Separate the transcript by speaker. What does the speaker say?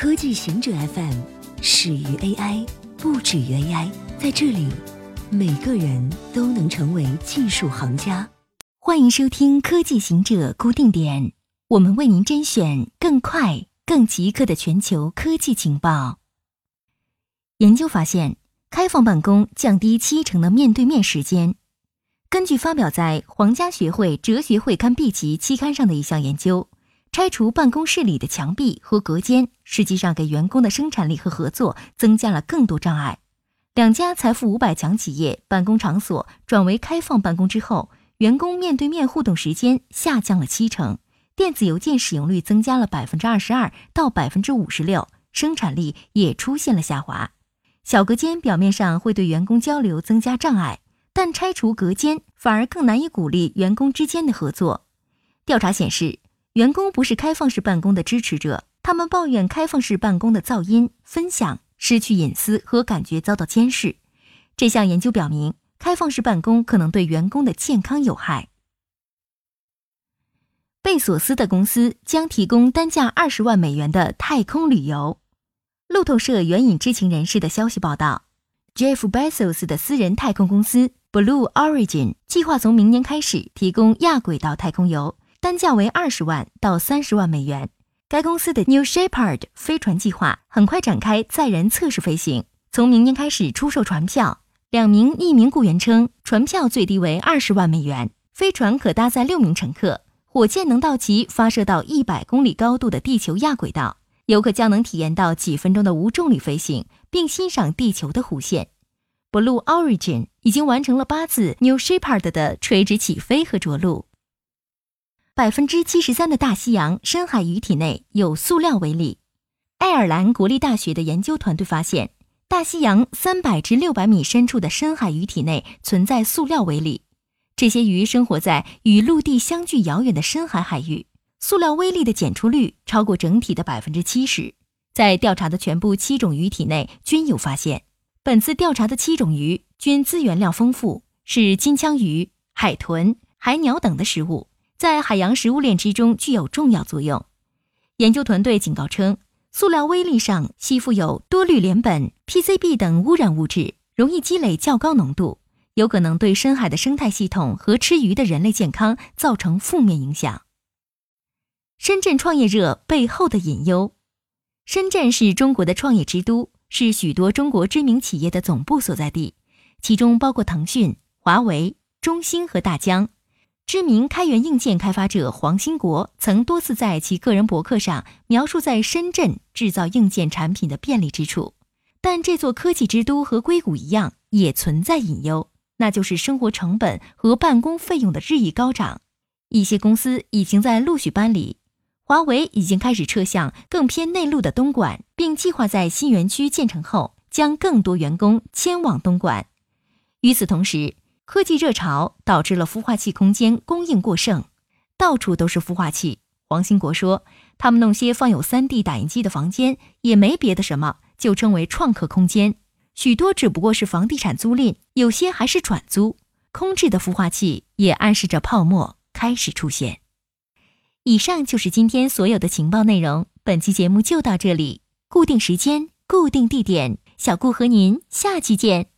Speaker 1: 科技行者 FM 始于 AI，不止于 AI。在这里，每个人都能成为技术行家。欢迎收听科技行者固定点，我们为您甄选更快、更即刻的全球科技情报。研究发现，开放办公降低七成的面对面时间。根据发表在《皇家学会哲学会刊 B 级期刊上的一项研究。拆除办公室里的墙壁和隔间，实际上给员工的生产力和合作增加了更多障碍。两家财富五百强企业办公场所转为开放办公之后，员工面对面互动时间下降了七成，电子邮件使用率增加了百分之二十二到百分之五十六，生产力也出现了下滑。小隔间表面上会对员工交流增加障碍，但拆除隔间反而更难以鼓励员工之间的合作。调查显示。员工不是开放式办公的支持者，他们抱怨开放式办公的噪音、分享、失去隐私和感觉遭到监视。这项研究表明，开放式办公可能对员工的健康有害。贝索斯的公司将提供单价二十万美元的太空旅游。路透社援引知情人士的消息报道，Jeff Bezos 的私人太空公司 Blue Origin 计划从明年开始提供亚轨道太空游。单价为二十万到三十万美元。该公司的 New Shepard 飞船计划很快展开载人测试飞行，从明年开始出售船票。两名匿名雇员称，船票最低为二十万美元，飞船可搭载六名乘客，火箭能到其发射到一百公里高度的地球亚轨道，游客将能体验到几分钟的无重力飞行，并欣赏地球的弧线。Blue Origin 已经完成了八次 New Shepard 的垂直起飞和着陆。百分之七十三的大西洋深海鱼体内有塑料微粒。爱尔兰国立大学的研究团队发现，大西洋三百至六百米深处的深海鱼体内存在塑料微粒。这些鱼生活在与陆地相距遥远的深海海域，塑料微粒的检出率超过整体的百分之七十。在调查的全部七种鱼体内均有发现。本次调查的七种鱼均资源量丰富，是金枪鱼、海豚、海鸟等的食物。在海洋食物链之中具有重要作用。研究团队警告称，塑料微粒上吸附有多氯联苯、PCB 等污染物质，容易积累较高浓度，有可能对深海的生态系统和吃鱼的人类健康造成负面影响。深圳创业热背后的隐忧：深圳是中国的创业之都，是许多中国知名企业的总部所在地，其中包括腾讯、华为、中兴和大疆。知名开源硬件开发者黄兴国曾多次在其个人博客上描述在深圳制造硬件产品的便利之处，但这座科技之都和硅谷一样，也存在隐忧，那就是生活成本和办公费用的日益高涨。一些公司已经在陆续搬离，华为已经开始撤向更偏内陆的东莞，并计划在新园区建成后将更多员工迁往东莞。与此同时，科技热潮导致了孵化器空间供应过剩，到处都是孵化器。黄兴国说：“他们弄些放有 3D 打印机的房间，也没别的什么，就称为创客空间。许多只不过是房地产租赁，有些还是转租。空置的孵化器也暗示着泡沫开始出现。”以上就是今天所有的情报内容。本期节目就到这里，固定时间，固定地点，小顾和您下期见。